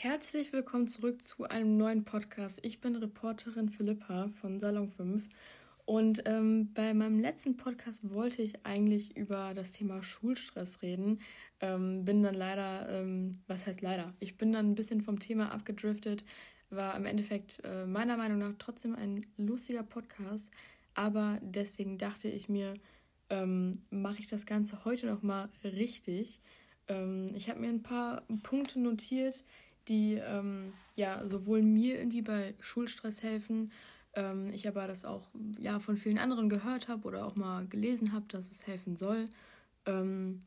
Herzlich willkommen zurück zu einem neuen Podcast. Ich bin Reporterin Philippa von Salon 5 und ähm, bei meinem letzten Podcast wollte ich eigentlich über das Thema Schulstress reden. Ähm, bin dann leider, ähm, was heißt leider? Ich bin dann ein bisschen vom Thema abgedriftet. War im Endeffekt äh, meiner Meinung nach trotzdem ein lustiger Podcast, aber deswegen dachte ich mir, ähm, mache ich das Ganze heute nochmal richtig. Ähm, ich habe mir ein paar Punkte notiert, die ähm, ja sowohl mir irgendwie bei Schulstress helfen, ähm, ich aber das auch ja von vielen anderen gehört habe oder auch mal gelesen habe, dass es helfen soll. Ähm,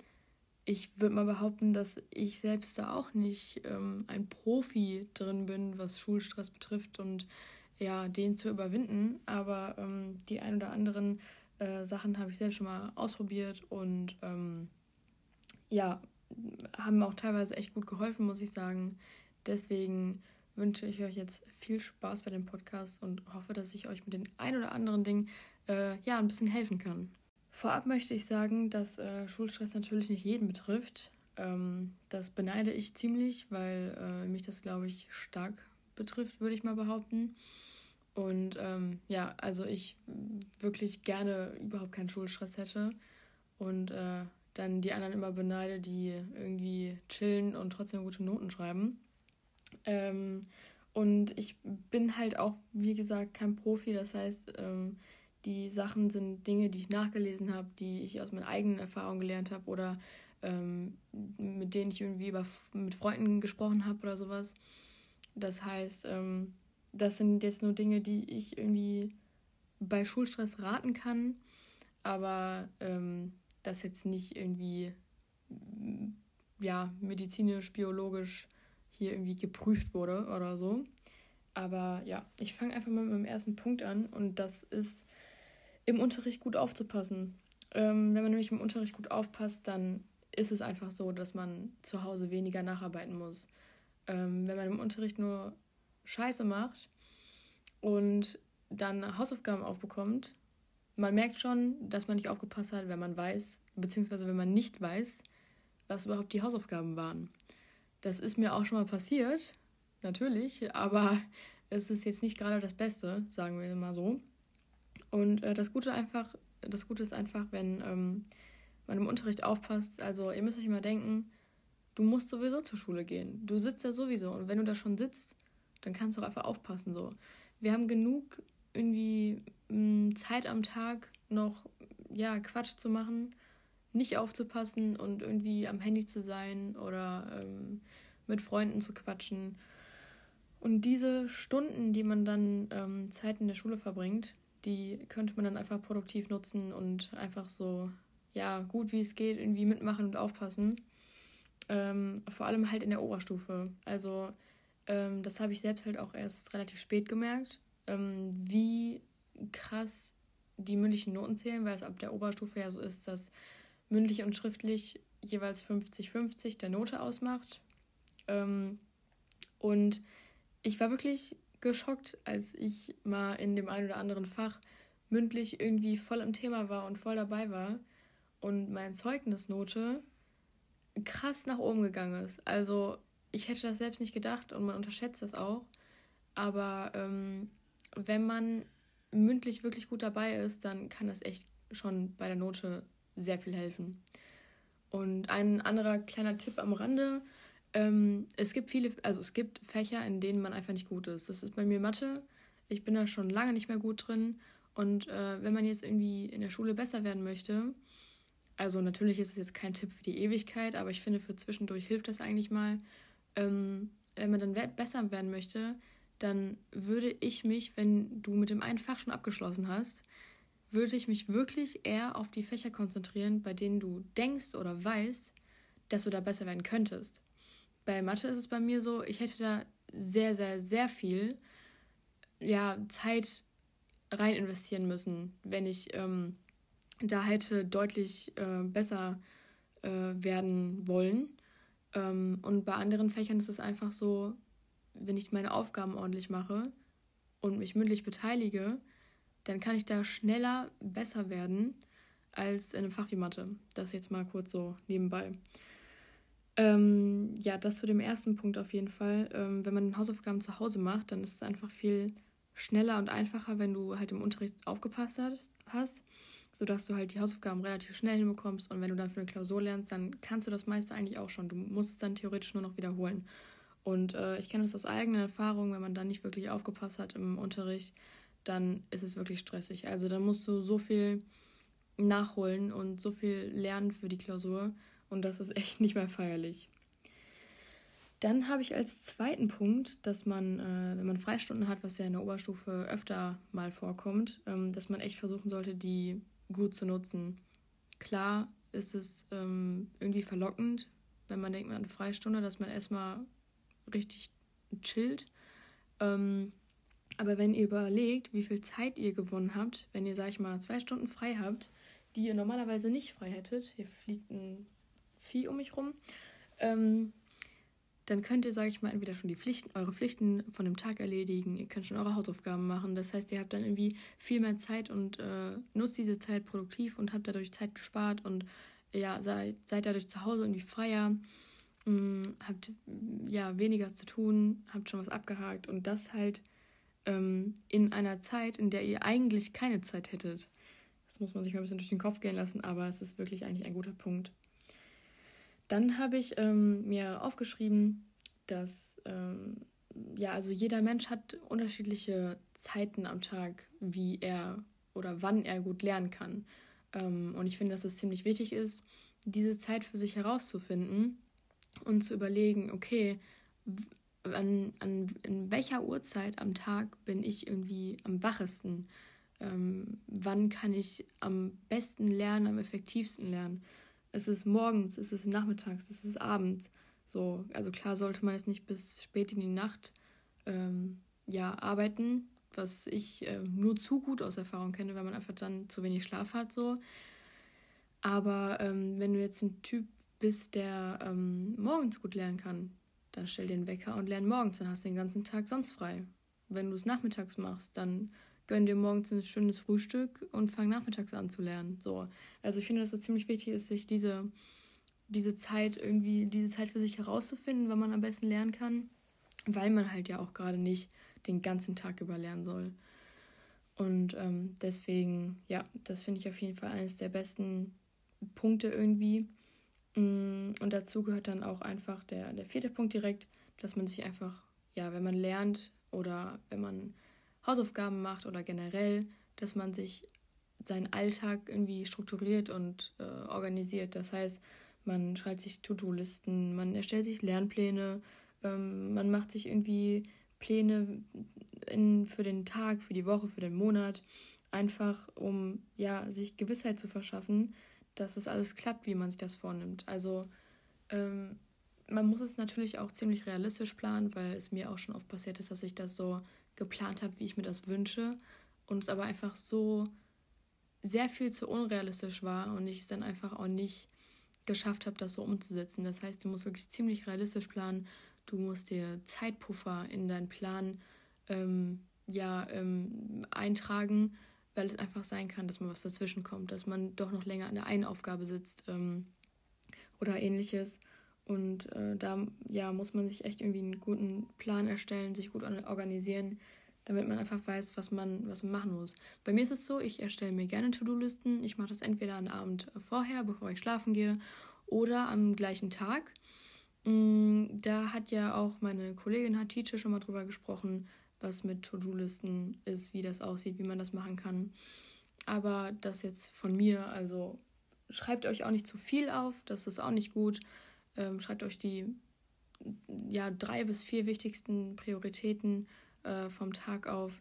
ich würde mal behaupten, dass ich selbst da auch nicht ähm, ein Profi drin bin, was Schulstress betrifft und ja, den zu überwinden. Aber ähm, die ein oder anderen äh, Sachen habe ich selbst schon mal ausprobiert und ähm, ja, haben auch teilweise echt gut geholfen, muss ich sagen. Deswegen wünsche ich euch jetzt viel Spaß bei dem Podcast und hoffe, dass ich euch mit den ein oder anderen Dingen äh, ja ein bisschen helfen kann. Vorab möchte ich sagen, dass äh, Schulstress natürlich nicht jeden betrifft. Ähm, das beneide ich ziemlich, weil äh, mich das, glaube ich, stark betrifft, würde ich mal behaupten. Und ähm, ja, also ich wirklich gerne überhaupt keinen Schulstress hätte und äh, dann die anderen immer beneide, die irgendwie chillen und trotzdem gute Noten schreiben. Ähm, und ich bin halt auch, wie gesagt, kein Profi. Das heißt, ähm, die Sachen sind Dinge, die ich nachgelesen habe, die ich aus meinen eigenen Erfahrungen gelernt habe oder ähm, mit denen ich irgendwie über, mit Freunden gesprochen habe oder sowas. Das heißt, ähm, das sind jetzt nur Dinge, die ich irgendwie bei Schulstress raten kann, aber ähm, das jetzt nicht irgendwie ja, medizinisch, biologisch hier irgendwie geprüft wurde oder so. Aber ja, ich fange einfach mal mit dem ersten Punkt an und das ist im Unterricht gut aufzupassen. Ähm, wenn man nämlich im Unterricht gut aufpasst, dann ist es einfach so, dass man zu Hause weniger nacharbeiten muss. Ähm, wenn man im Unterricht nur Scheiße macht und dann Hausaufgaben aufbekommt, man merkt schon, dass man nicht aufgepasst hat, wenn man weiß, beziehungsweise wenn man nicht weiß, was überhaupt die Hausaufgaben waren. Das ist mir auch schon mal passiert, natürlich, aber es ist jetzt nicht gerade das Beste, sagen wir mal so. Und äh, das Gute einfach, das Gute ist einfach, wenn ähm, man im Unterricht aufpasst. Also ihr müsst euch immer denken, du musst sowieso zur Schule gehen. Du sitzt da sowieso und wenn du da schon sitzt, dann kannst du auch einfach aufpassen so. Wir haben genug irgendwie mh, hm, Zeit am Tag noch ja Quatsch zu machen nicht aufzupassen und irgendwie am Handy zu sein oder ähm, mit Freunden zu quatschen. Und diese Stunden, die man dann ähm, Zeit in der Schule verbringt, die könnte man dann einfach produktiv nutzen und einfach so, ja, gut wie es geht, irgendwie mitmachen und aufpassen. Ähm, vor allem halt in der Oberstufe. Also, ähm, das habe ich selbst halt auch erst relativ spät gemerkt, ähm, wie krass die mündlichen Noten zählen, weil es ab der Oberstufe ja so ist, dass mündlich und schriftlich jeweils 50-50 der Note ausmacht. Ähm, und ich war wirklich geschockt, als ich mal in dem einen oder anderen Fach mündlich irgendwie voll im Thema war und voll dabei war und meine Zeugnisnote krass nach oben gegangen ist. Also ich hätte das selbst nicht gedacht und man unterschätzt das auch. Aber ähm, wenn man mündlich wirklich gut dabei ist, dann kann das echt schon bei der Note sehr viel helfen. Und ein anderer kleiner Tipp am Rande. Ähm, es gibt viele, also es gibt Fächer, in denen man einfach nicht gut ist. Das ist bei mir Mathe. Ich bin da schon lange nicht mehr gut drin. Und äh, wenn man jetzt irgendwie in der Schule besser werden möchte, also natürlich ist es jetzt kein Tipp für die Ewigkeit, aber ich finde für zwischendurch hilft das eigentlich mal. Ähm, wenn man dann besser werden möchte, dann würde ich mich, wenn du mit dem einen Fach schon abgeschlossen hast, würde ich mich wirklich eher auf die Fächer konzentrieren, bei denen du denkst oder weißt, dass du da besser werden könntest. Bei Mathe ist es bei mir so, ich hätte da sehr, sehr, sehr viel ja, Zeit rein investieren müssen, wenn ich ähm, da hätte deutlich äh, besser äh, werden wollen. Ähm, und bei anderen Fächern ist es einfach so, wenn ich meine Aufgaben ordentlich mache und mich mündlich beteilige, dann kann ich da schneller besser werden als in einem Fach wie Mathe. Das jetzt mal kurz so nebenbei. Ähm, ja, das zu dem ersten Punkt auf jeden Fall. Ähm, wenn man Hausaufgaben zu Hause macht, dann ist es einfach viel schneller und einfacher, wenn du halt im Unterricht aufgepasst hast, sodass du halt die Hausaufgaben relativ schnell hinbekommst und wenn du dann für eine Klausur lernst, dann kannst du das meiste eigentlich auch schon. Du musst es dann theoretisch nur noch wiederholen. Und äh, ich kenne das aus eigener Erfahrung, wenn man dann nicht wirklich aufgepasst hat im Unterricht, dann ist es wirklich stressig. Also dann musst du so viel nachholen und so viel lernen für die Klausur und das ist echt nicht mehr feierlich. Dann habe ich als zweiten Punkt, dass man, äh, wenn man Freistunden hat, was ja in der Oberstufe öfter mal vorkommt, ähm, dass man echt versuchen sollte, die gut zu nutzen. Klar ist es ähm, irgendwie verlockend, wenn man denkt, man hat eine Freistunde, dass man erstmal richtig chillt. Ähm, aber wenn ihr überlegt, wie viel Zeit ihr gewonnen habt, wenn ihr, sag ich mal, zwei Stunden frei habt, die ihr normalerweise nicht frei hättet, hier fliegt ein Vieh um mich rum, ähm, dann könnt ihr, sage ich mal, entweder schon die Pflichten, eure Pflichten von dem Tag erledigen, ihr könnt schon eure Hausaufgaben machen. Das heißt, ihr habt dann irgendwie viel mehr Zeit und äh, nutzt diese Zeit produktiv und habt dadurch Zeit gespart und ja, seid, seid dadurch zu Hause irgendwie freier, mh, mm, habt ja weniger zu tun, habt schon was abgehakt und das halt ähm, in einer Zeit, in der ihr eigentlich keine Zeit hättet. Das muss man sich mal ein bisschen durch den Kopf gehen lassen, aber es ist wirklich eigentlich ein guter Punkt. Dann habe ich ähm, mir aufgeschrieben, dass ähm, ja, also jeder Mensch hat unterschiedliche Zeiten am Tag, wie er oder wann er gut lernen kann. Ähm, und ich finde, dass es ziemlich wichtig ist, diese Zeit für sich herauszufinden und zu überlegen, okay, an, an in welcher Uhrzeit am Tag bin ich irgendwie am wachesten? Ähm, wann kann ich am besten lernen, am effektivsten lernen? es ist morgens, es ist nachmittags, es ist abends. So, also klar sollte man jetzt nicht bis spät in die Nacht ähm, ja, arbeiten, was ich äh, nur zu gut aus Erfahrung kenne, weil man einfach dann zu wenig Schlaf hat. So. Aber ähm, wenn du jetzt ein Typ bist, der ähm, morgens gut lernen kann, dann stell den Wecker und lern morgens, dann hast du den ganzen Tag sonst frei. Wenn du es nachmittags machst, dann gönn dir morgens ein schönes Frühstück und fang nachmittags an zu lernen. So. Also ich finde, dass es ziemlich wichtig ist, sich diese, diese Zeit irgendwie, diese Zeit für sich herauszufinden, wann man am besten lernen kann, weil man halt ja auch gerade nicht den ganzen Tag über lernen soll. Und ähm, deswegen, ja, das finde ich auf jeden Fall eines der besten Punkte irgendwie. Mm, und dazu gehört dann auch einfach der, der vierte Punkt direkt, dass man sich einfach, ja, wenn man lernt oder wenn man Hausaufgaben macht oder generell, dass man sich seinen Alltag irgendwie strukturiert und äh, organisiert. Das heißt, man schreibt sich To-Do-Listen, man erstellt sich Lernpläne, ähm, man macht sich irgendwie Pläne in, für den Tag, für die Woche, für den Monat, einfach um ja sich Gewissheit zu verschaffen, dass es alles klappt, wie man sich das vornimmt. Also ähm, man muss es natürlich auch ziemlich realistisch planen, weil es mir auch schon oft passiert ist, dass ich das so geplant habe, wie ich mir das wünsche und es aber einfach so sehr viel zu unrealistisch war und ich es dann einfach auch nicht geschafft habe, das so umzusetzen. Das heißt, du musst wirklich ziemlich realistisch planen. Du musst dir Zeitpuffer in deinen Plan ähm, ja, ähm, eintragen, weil es einfach sein kann, dass man was dazwischen kommt, dass man doch noch länger an der einen Aufgabe sitzt ähm, oder ähnliches. Und äh, da ja, muss man sich echt irgendwie einen guten Plan erstellen, sich gut organisieren, damit man einfach weiß, was man, was man machen muss. Bei mir ist es so, ich erstelle mir gerne To-Do-Listen. Ich mache das entweder am Abend vorher, bevor ich schlafen gehe, oder am gleichen Tag. Mm, da hat ja auch meine Kollegin Hatice schon mal drüber gesprochen, was mit To-Do-Listen ist, wie das aussieht, wie man das machen kann. Aber das jetzt von mir, also schreibt euch auch nicht zu viel auf, das ist auch nicht gut. Ähm, schreibt euch die ja, drei bis vier wichtigsten Prioritäten äh, vom Tag auf.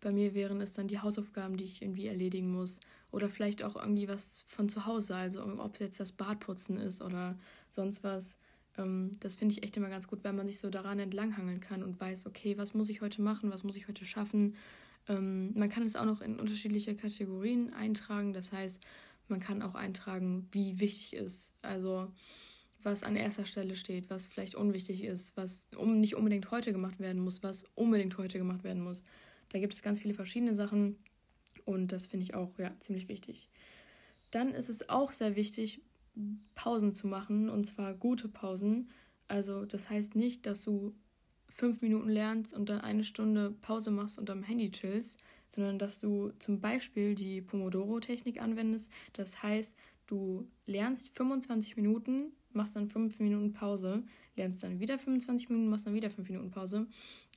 Bei mir wären es dann die Hausaufgaben, die ich irgendwie erledigen muss. Oder vielleicht auch irgendwie was von zu Hause, also ob es jetzt das Badputzen ist oder sonst was. Ähm, das finde ich echt immer ganz gut, weil man sich so daran entlanghangeln kann und weiß, okay, was muss ich heute machen, was muss ich heute schaffen. Ähm, man kann es auch noch in unterschiedliche Kategorien eintragen. Das heißt, man kann auch eintragen, wie wichtig ist. Also was an erster Stelle steht, was vielleicht unwichtig ist, was um, nicht unbedingt heute gemacht werden muss, was unbedingt heute gemacht werden muss. Da gibt es ganz viele verschiedene Sachen und das finde ich auch ja, ziemlich wichtig. Dann ist es auch sehr wichtig, Pausen zu machen und zwar gute Pausen. Also das heißt nicht, dass du fünf Minuten lernst und dann eine Stunde Pause machst und am Handy chillst, sondern dass du zum Beispiel die Pomodoro-Technik anwendest. Das heißt, du lernst 25 Minuten, machst dann 5 Minuten Pause, lernst dann wieder 25 Minuten, machst dann wieder 5 Minuten Pause.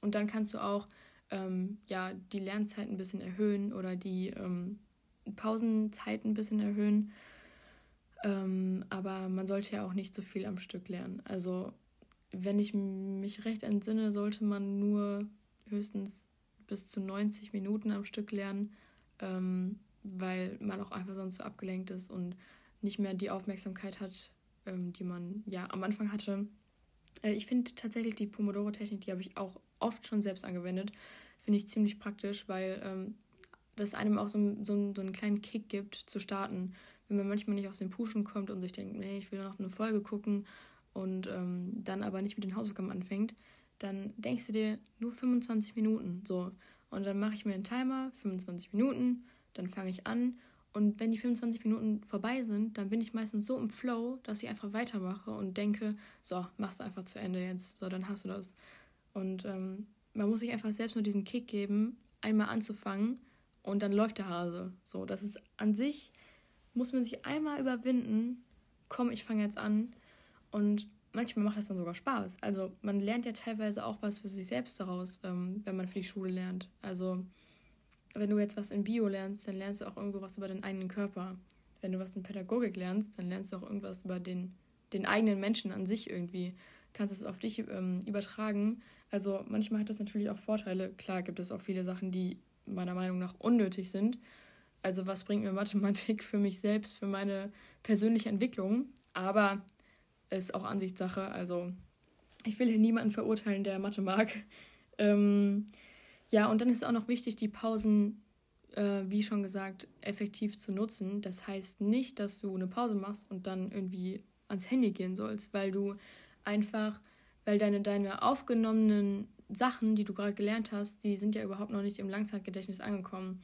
Und dann kannst du auch ähm, ja, die Lernzeit ein bisschen erhöhen oder die ähm, Pausenzeit ein bisschen erhöhen. Ähm, aber man sollte ja auch nicht so viel am Stück lernen. Also, wenn ich mich recht entsinne, sollte man nur höchstens bis zu 90 Minuten am Stück lernen, ähm, weil man auch einfach sonst so abgelenkt ist und nicht mehr die Aufmerksamkeit hat, ähm, die man ja am Anfang hatte. Äh, ich finde tatsächlich die Pomodoro-Technik, die habe ich auch oft schon selbst angewendet, finde ich ziemlich praktisch, weil ähm, das einem auch so, so, so einen kleinen Kick gibt, zu starten. Wenn man manchmal nicht aus dem Pushen kommt und sich denkt, nee, ich will noch eine Folge gucken und ähm, dann aber nicht mit den Hausaufgaben anfängt, dann denkst du dir nur 25 Minuten. So. Und dann mache ich mir einen Timer, 25 Minuten, dann fange ich an. Und wenn die 25 Minuten vorbei sind, dann bin ich meistens so im Flow, dass ich einfach weitermache und denke, so, mach's einfach zu Ende jetzt. So, dann hast du das. Und ähm, man muss sich einfach selbst nur diesen Kick geben, einmal anzufangen und dann läuft der Hase. So, das ist an sich, muss man sich einmal überwinden, komm, ich fange jetzt an. Und manchmal macht das dann sogar Spaß. Also man lernt ja teilweise auch was für sich selbst daraus, ähm, wenn man für die Schule lernt. Also wenn du jetzt was in Bio lernst, dann lernst du auch irgendwo was über deinen eigenen Körper. Wenn du was in Pädagogik lernst, dann lernst du auch irgendwas über den, den eigenen Menschen an sich irgendwie. Kannst es auf dich ähm, übertragen. Also manchmal hat das natürlich auch Vorteile. Klar gibt es auch viele Sachen, die meiner Meinung nach unnötig sind. Also was bringt mir Mathematik für mich selbst, für meine persönliche Entwicklung? Aber ist auch Ansichtssache. Also ich will hier niemanden verurteilen, der Mathe mag. Ähm, ja, und dann ist auch noch wichtig, die Pausen, äh, wie schon gesagt, effektiv zu nutzen. Das heißt nicht, dass du eine Pause machst und dann irgendwie ans Handy gehen sollst, weil du einfach, weil deine, deine aufgenommenen Sachen, die du gerade gelernt hast, die sind ja überhaupt noch nicht im Langzeitgedächtnis angekommen.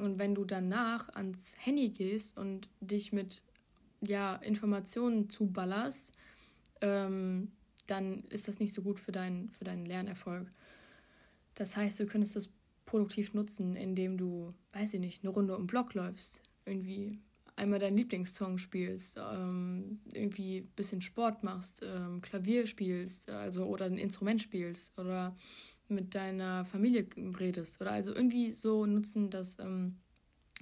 Und wenn du danach ans Handy gehst und dich mit ja, Informationen zuballerst, ähm, dann ist das nicht so gut für, dein, für deinen Lernerfolg. Das heißt, du könntest das produktiv nutzen, indem du, weiß ich nicht, eine Runde um Block läufst, irgendwie einmal deinen Lieblingssong spielst, ähm, irgendwie ein bisschen Sport machst, ähm, Klavier spielst, also oder ein Instrument spielst oder mit deiner Familie redest oder also irgendwie so nutzen, dass ähm,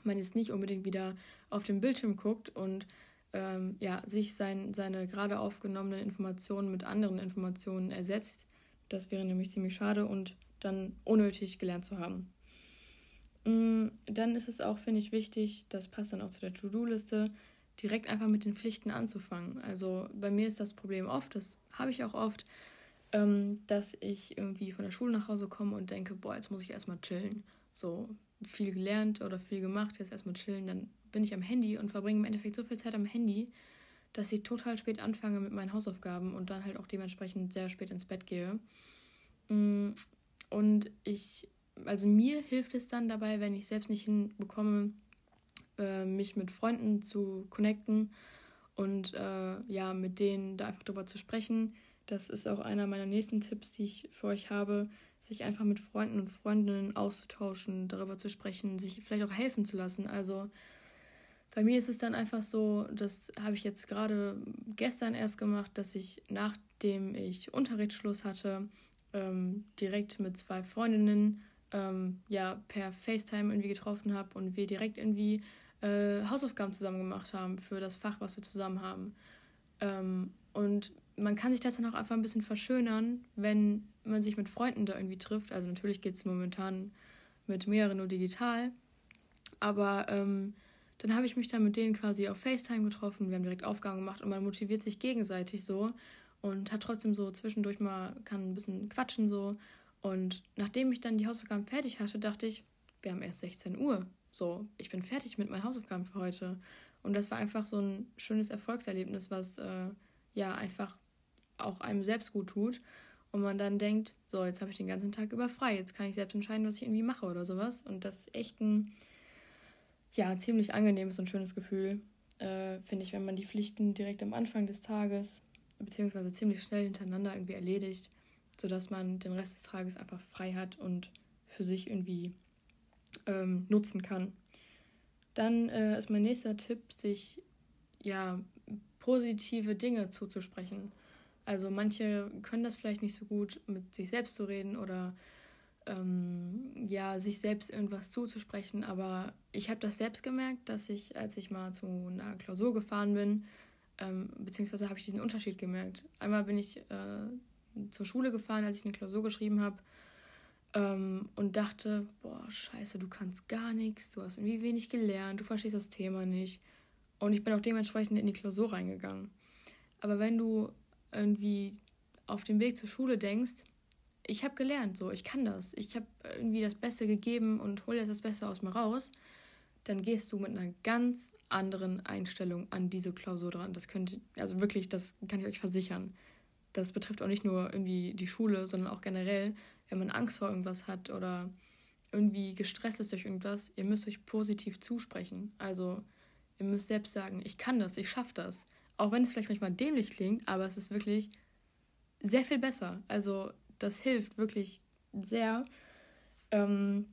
man jetzt nicht unbedingt wieder auf den Bildschirm guckt und ähm, ja, sich sein, seine gerade aufgenommenen Informationen mit anderen Informationen ersetzt. Das wäre nämlich ziemlich schade und dann unnötig gelernt zu haben. Mm, dann ist es auch, finde ich, wichtig, das passt dann auch zu der To-Do-Liste, direkt einfach mit den Pflichten anzufangen. Also bei mir ist das Problem oft, das habe ich auch oft, ähm, dass ich irgendwie von der Schule nach Hause komme und denke, boah, jetzt muss ich erstmal chillen. So viel gelernt oder viel gemacht, jetzt erstmal chillen, dann bin ich am Handy und verbringe im Endeffekt so viel Zeit am Handy, dass ich total spät anfange mit meinen Hausaufgaben und dann halt auch dementsprechend sehr spät ins Bett gehe. Mm, und ich, also mir hilft es dann dabei, wenn ich selbst nicht hinbekomme, äh, mich mit Freunden zu connecten und äh, ja, mit denen da einfach drüber zu sprechen. Das ist auch einer meiner nächsten Tipps, die ich für euch habe, sich einfach mit Freunden und Freundinnen auszutauschen, darüber zu sprechen, sich vielleicht auch helfen zu lassen. Also bei mir ist es dann einfach so, das habe ich jetzt gerade gestern erst gemacht, dass ich nachdem ich Unterrichtsschluss hatte, ähm, direkt mit zwei Freundinnen ähm, ja per FaceTime irgendwie getroffen habe und wir direkt irgendwie äh, Hausaufgaben zusammen gemacht haben für das Fach, was wir zusammen haben. Ähm, und man kann sich das dann auch einfach ein bisschen verschönern, wenn man sich mit Freunden da irgendwie trifft. Also natürlich geht es momentan mit mehreren nur digital. Aber ähm, dann habe ich mich dann mit denen quasi auf FaceTime getroffen. Wir haben direkt Aufgaben gemacht und man motiviert sich gegenseitig so und hat trotzdem so zwischendurch mal, kann ein bisschen quatschen so. Und nachdem ich dann die Hausaufgaben fertig hatte, dachte ich, wir haben erst 16 Uhr. So, ich bin fertig mit meinen Hausaufgaben für heute. Und das war einfach so ein schönes Erfolgserlebnis, was äh, ja einfach auch einem selbst gut tut. Und man dann denkt, so, jetzt habe ich den ganzen Tag über frei, jetzt kann ich selbst entscheiden, was ich irgendwie mache oder sowas. Und das ist echt ein, ja, ziemlich angenehmes und schönes Gefühl. äh, finde ich, wenn man die Pflichten direkt am Anfang des Tages beziehungsweise ziemlich schnell hintereinander irgendwie erledigt, sodass man den Rest des Tages einfach frei hat und für sich irgendwie ähm, nutzen kann. Dann äh, ist mein nächster Tipp, sich ja positive Dinge zuzusprechen. Also manche können das vielleicht nicht so gut, mit sich selbst zu reden oder ähm, ja, sich selbst irgendwas zuzusprechen. Aber ich habe das selbst gemerkt, dass ich, als ich mal zu einer Klausur gefahren bin, ähm, beziehungsweise habe ich diesen Unterschied gemerkt. Einmal bin ich äh, zur Schule gefahren, als ich eine Klausur geschrieben habe ähm, und dachte, boah, scheiße, du kannst gar nichts, du hast irgendwie wenig gelernt, du verstehst das Thema nicht. Und ich bin auch dementsprechend in die Klausur reingegangen. Aber wenn du irgendwie auf dem Weg zur Schule denkst, ich habe gelernt, so, ich kann das, ich habe irgendwie das Beste gegeben und hole jetzt das Beste aus mir raus, dann gehst du mit einer ganz anderen Einstellung an diese Klausur dran. Das könnte, also wirklich, das kann ich euch versichern. Das betrifft auch nicht nur irgendwie die Schule, sondern auch generell, wenn man Angst vor irgendwas hat oder irgendwie gestresst ist durch irgendwas, ihr müsst euch positiv zusprechen. Also ihr müsst selbst sagen, ich kann das, ich schaffe das. Auch wenn es vielleicht manchmal dämlich klingt, aber es ist wirklich sehr viel besser. Also das hilft wirklich sehr ähm,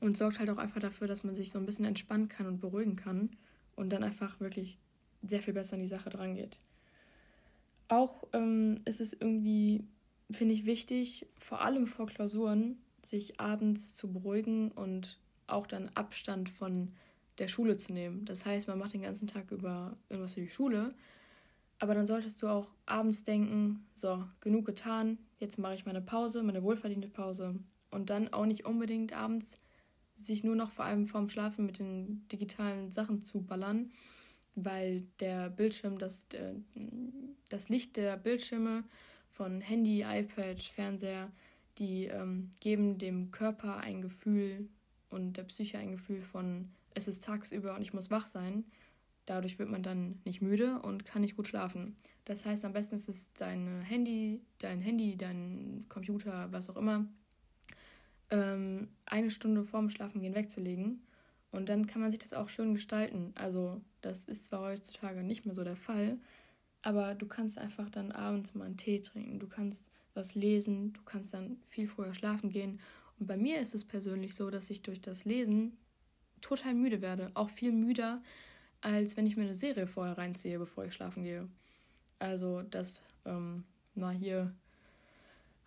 und sorgt halt auch einfach dafür, dass man sich so ein bisschen entspannen kann und beruhigen kann und dann einfach wirklich sehr viel besser an die Sache dran geht. Auch ähm, ist es irgendwie, finde ich, wichtig, vor allem vor Klausuren, sich abends zu beruhigen und auch dann Abstand von der Schule zu nehmen. Das heißt, man macht den ganzen Tag über irgendwas für die Schule, aber dann solltest du auch abends denken, so, genug getan, jetzt mache ich meine Pause, meine wohlverdiente Pause. Und dann auch nicht unbedingt abends sich nur noch vor allem vorm Schlafen mit den digitalen Sachen zu ballern, weil der Bildschirm, das, das Licht der Bildschirme von Handy, iPad, Fernseher, die ähm, geben dem Körper ein Gefühl und der Psyche ein Gefühl von, es ist tagsüber und ich muss wach sein. Dadurch wird man dann nicht müde und kann nicht gut schlafen. Das heißt, am besten ist es dein Handy, dein Handy, dein Computer, was auch immer, ähm, eine Stunde vorm Schlafengehen wegzulegen. Und dann kann man sich das auch schön gestalten. Also, das ist zwar heutzutage nicht mehr so der Fall, aber du kannst einfach dann abends mal einen Tee trinken, du kannst was lesen, du kannst dann viel früher schlafen gehen. Und bei mir ist es persönlich so, dass ich durch das Lesen total müde werde. Auch viel müder, als wenn ich mir eine Serie vorher reinziehe, bevor ich schlafen gehe. Also das ähm, mal hier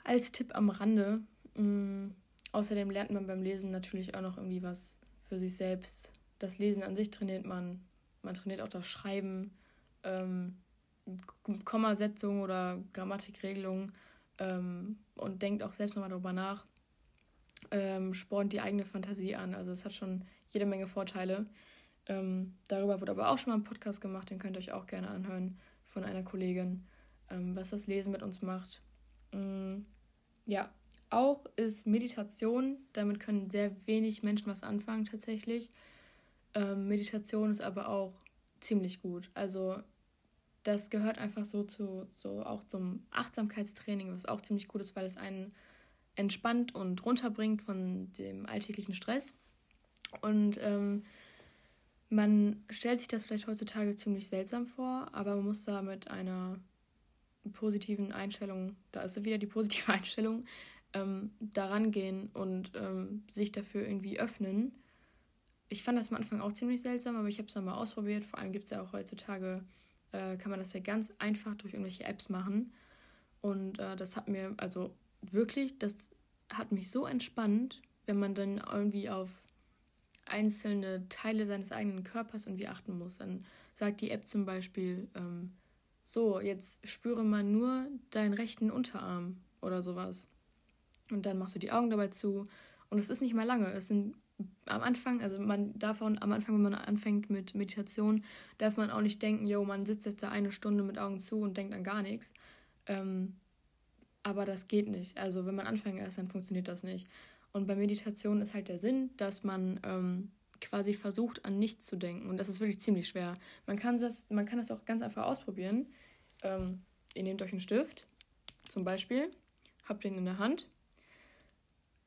als Tipp am Rande. Ähm, außerdem lernt man beim Lesen natürlich auch noch irgendwie was für sich selbst. Das Lesen an sich trainiert man. Man trainiert auch das Schreiben, ähm, Kommasetzung oder Grammatikregelung ähm, und denkt auch selbst nochmal darüber nach. Ähm, spornt die eigene Fantasie an. Also es hat schon jede Menge Vorteile. Ähm, darüber wurde aber auch schon mal ein Podcast gemacht, den könnt ihr euch auch gerne anhören von einer Kollegin, ähm, was das Lesen mit uns macht. Ähm, ja, auch ist Meditation, damit können sehr wenig Menschen was anfangen tatsächlich. Ähm, Meditation ist aber auch ziemlich gut. Also das gehört einfach so zu so auch zum Achtsamkeitstraining, was auch ziemlich gut ist, weil es einen entspannt und runterbringt von dem alltäglichen Stress. Und ähm, man stellt sich das vielleicht heutzutage ziemlich seltsam vor, aber man muss da mit einer positiven Einstellung, da ist wieder die positive Einstellung, ähm, daran gehen und ähm, sich dafür irgendwie öffnen. Ich fand das am Anfang auch ziemlich seltsam, aber ich habe es dann mal ausprobiert. Vor allem gibt es ja auch heutzutage, äh, kann man das ja ganz einfach durch irgendwelche Apps machen. Und äh, das hat mir, also wirklich, das hat mich so entspannt, wenn man dann irgendwie auf einzelne Teile seines eigenen Körpers irgendwie achten muss. Dann sagt die App zum Beispiel, ähm, so, jetzt spüre mal nur deinen rechten Unterarm oder sowas. Und dann machst du die Augen dabei zu. Und es ist nicht mal lange. Es sind am Anfang, also man davon, am Anfang, wenn man anfängt mit Meditation, darf man auch nicht denken, yo, man sitzt jetzt da eine Stunde mit Augen zu und denkt an gar nichts. Ähm, aber das geht nicht. Also wenn man Anfänger ist, dann funktioniert das nicht. Und bei Meditation ist halt der Sinn, dass man ähm, quasi versucht, an nichts zu denken. Und das ist wirklich ziemlich schwer. Man kann das, man kann das auch ganz einfach ausprobieren. Ähm, ihr nehmt euch einen Stift, zum Beispiel, habt den in der Hand,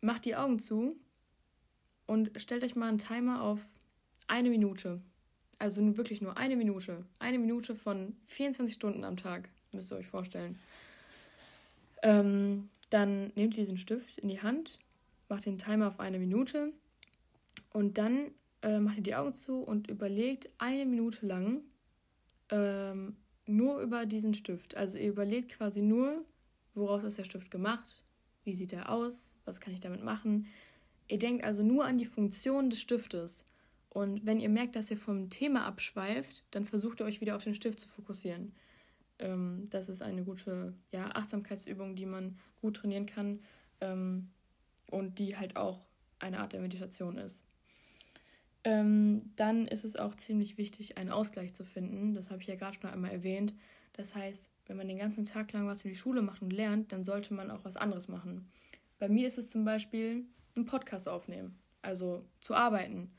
macht die Augen zu und stellt euch mal einen Timer auf eine Minute. Also wirklich nur eine Minute. Eine Minute von 24 Stunden am Tag, müsst ihr euch vorstellen. Ähm, dann nehmt ihr diesen Stift in die Hand, macht den Timer auf eine Minute und dann äh, macht ihr die Augen zu und überlegt eine Minute lang ähm, nur über diesen Stift. Also ihr überlegt quasi nur, woraus ist der Stift gemacht, wie sieht er aus, was kann ich damit machen. Ihr denkt also nur an die Funktion des Stiftes. Und wenn ihr merkt, dass ihr vom Thema abschweift, dann versucht ihr euch wieder auf den Stift zu fokussieren. Ähm, das ist eine gute ja, Achtsamkeitsübung, die man gut trainieren kann ähm, und die halt auch eine Art der Meditation ist. Ähm, dann ist es auch ziemlich wichtig, einen Ausgleich zu finden. Das habe ich ja gerade schon einmal erwähnt. Das heißt, wenn man den ganzen Tag lang was für die Schule macht und lernt, dann sollte man auch was anderes machen. Bei mir ist es zum Beispiel einen Podcast aufnehmen, also zu arbeiten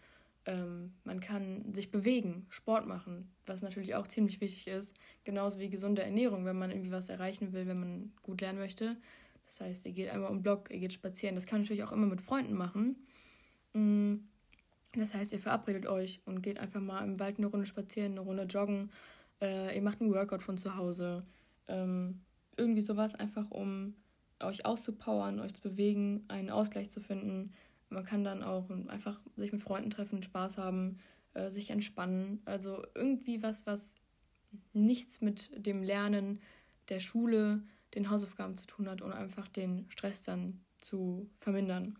ähm, man kann sich bewegen, Sport machen, was natürlich auch ziemlich wichtig ist. Genauso wie gesunde Ernährung, wenn man irgendwie was erreichen will, wenn man gut lernen möchte. Das heißt, ihr geht einmal um Block, ihr geht spazieren. Das kann natürlich auch immer mit Freunden machen. Mm, das heißt, ihr verabredet euch und geht einfach mal im Wald eine Runde spazieren, eine Runde joggen. Äh, ihr macht einen Workout von zu Hause. Ähm, irgendwie sowas, einfach um euch auszupowern, euch zu bewegen, einen Ausgleich zu finden man kann dann auch einfach sich mit Freunden treffen, Spaß haben, äh, sich entspannen. Also irgendwie was, was nichts mit dem Lernen der Schule, den Hausaufgaben zu tun hat und einfach den Stress dann zu vermindern.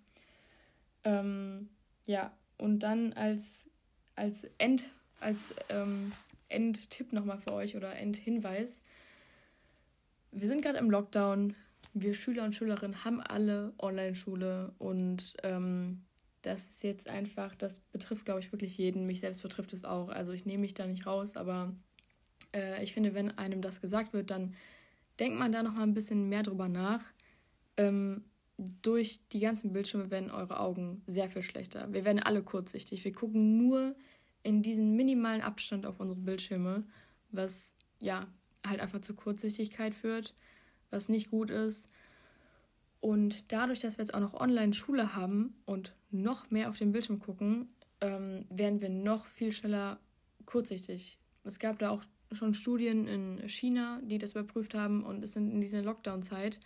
Ähm, ja, und dann als, als End, als ähm, Endtipp nochmal für euch oder Endhinweis. Wir sind gerade im Lockdown wir Schüler und Schülerinnen haben alle Online-Schule und ähm, das ist jetzt einfach, das betrifft, glaube ich, wirklich jeden. Mich selbst betrifft es auch. Also ich nehme mich da nicht raus, aber äh, ich finde, wenn einem das gesagt wird, dann denkt man da noch mal ein bisschen mehr drüber nach. Ähm, durch die ganzen Bildschirme werden eure Augen sehr viel schlechter. Wir werden alle kurzsichtig. Wir gucken nur in diesen minimalen Abstand auf unsere Bildschirme, was ja halt einfach zur Kurzsichtigkeit führt was nicht gut ist. Und dadurch, dass wir jetzt auch noch Online-Schule haben und noch mehr auf den Bildschirm gucken, ähm, werden wir noch viel schneller kurzsichtig. Es gab da auch schon Studien in China, die das überprüft haben und es sind in dieser Lockdown-Zeit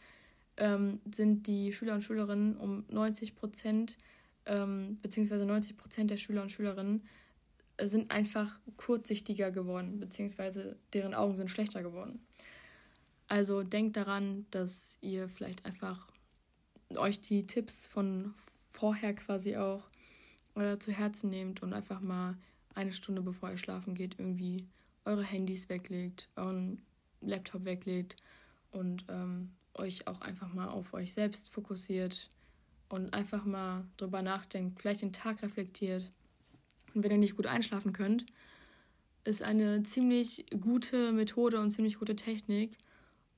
ähm, sind die Schüler und Schülerinnen um 90 Prozent, ähm, beziehungsweise 90 Prozent der Schüler und Schülerinnen sind einfach kurzsichtiger geworden, beziehungsweise deren Augen sind schlechter geworden. Also denkt daran, dass ihr vielleicht einfach euch die Tipps von vorher quasi auch äh, zu Herzen nehmt und einfach mal eine Stunde bevor ihr schlafen geht irgendwie eure Handys weglegt, euren Laptop weglegt und ähm, euch auch einfach mal auf euch selbst fokussiert und einfach mal drüber nachdenkt, vielleicht den Tag reflektiert. Und wenn ihr nicht gut einschlafen könnt, ist eine ziemlich gute Methode und ziemlich gute Technik,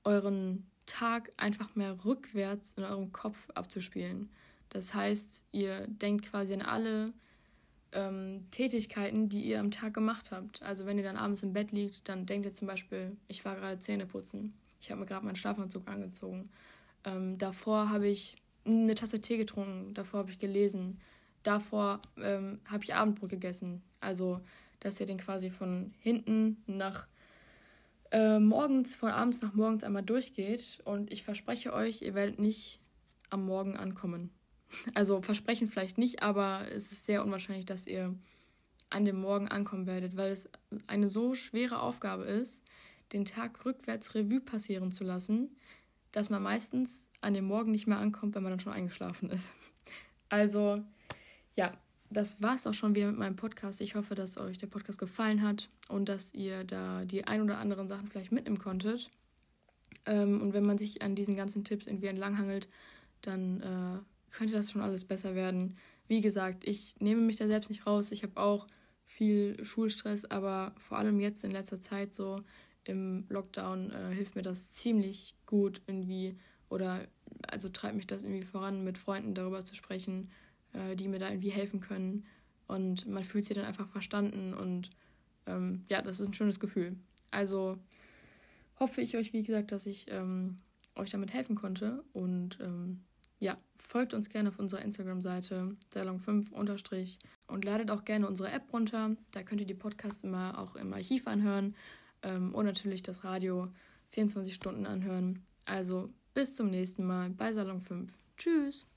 euren Tag einfach mehr rückwärts in eurem Kopf abzuspielen. Das heißt, ihr denkt quasi an alle ähm, Tätigkeiten, die ihr am Tag gemacht habt. Also wenn ihr dann abends im Bett liegt, dann denkt ihr zum Beispiel, ich war gerade Zähne putzen. Ich habe mir gerade meinen Schlafanzug angezogen. Ähm, davor habe ich eine Tasse Tee getrunken. Davor habe ich gelesen. Davor ähm, habe ich Abendbrot gegessen. Also, dass ihr den quasi von hinten nach äh, morgens, von abends nach morgens einmal durchgeht. Und ich verspreche euch, ihr werdet nicht am Morgen ankommen. Also versprechen vielleicht nicht, aber es ist sehr unwahrscheinlich, dass ihr an dem Morgen ankommen werdet, weil es eine so schwere Aufgabe ist, den Tag rückwärts Revue passieren zu lassen, dass man meistens an dem Morgen nicht mehr ankommt, wenn man dann schon eingeschlafen ist. Also ja, das war es auch schon wieder mit meinem Podcast. Ich hoffe, dass euch der Podcast gefallen hat und dass ihr da die ein oder anderen Sachen vielleicht mitnehmen konntet. Ähm, und wenn man sich an diesen ganzen Tipps irgendwie entlanghangelt, dann äh, könnte das schon alles besser werden. Wie gesagt, ich nehme mich da selbst nicht raus. Ich habe auch viel Schulstress, aber vor allem jetzt in letzter Zeit so im Lockdown äh, hilft mir das ziemlich gut irgendwie oder also treibt mich das irgendwie voran, mit Freunden darüber zu sprechen äh, die mir da irgendwie helfen können. Und man fühlt sich dann einfach verstanden und ähm, ja, das ist ein schönes Gefühl. Also hoffe ich euch, wie gesagt, dass ich ähm, euch damit helfen konnte. Und ähm, ja, folgt uns gerne auf unserer Instagram-Seite salon5 unterstrich und ladet auch gerne unsere App runter. Da könnt ihr die Podcasts immer auch im Archiv anhören ähm, und natürlich das Radio 24 Stunden anhören. Also bis zum nächsten Mal bei Salon 5. Tschüss!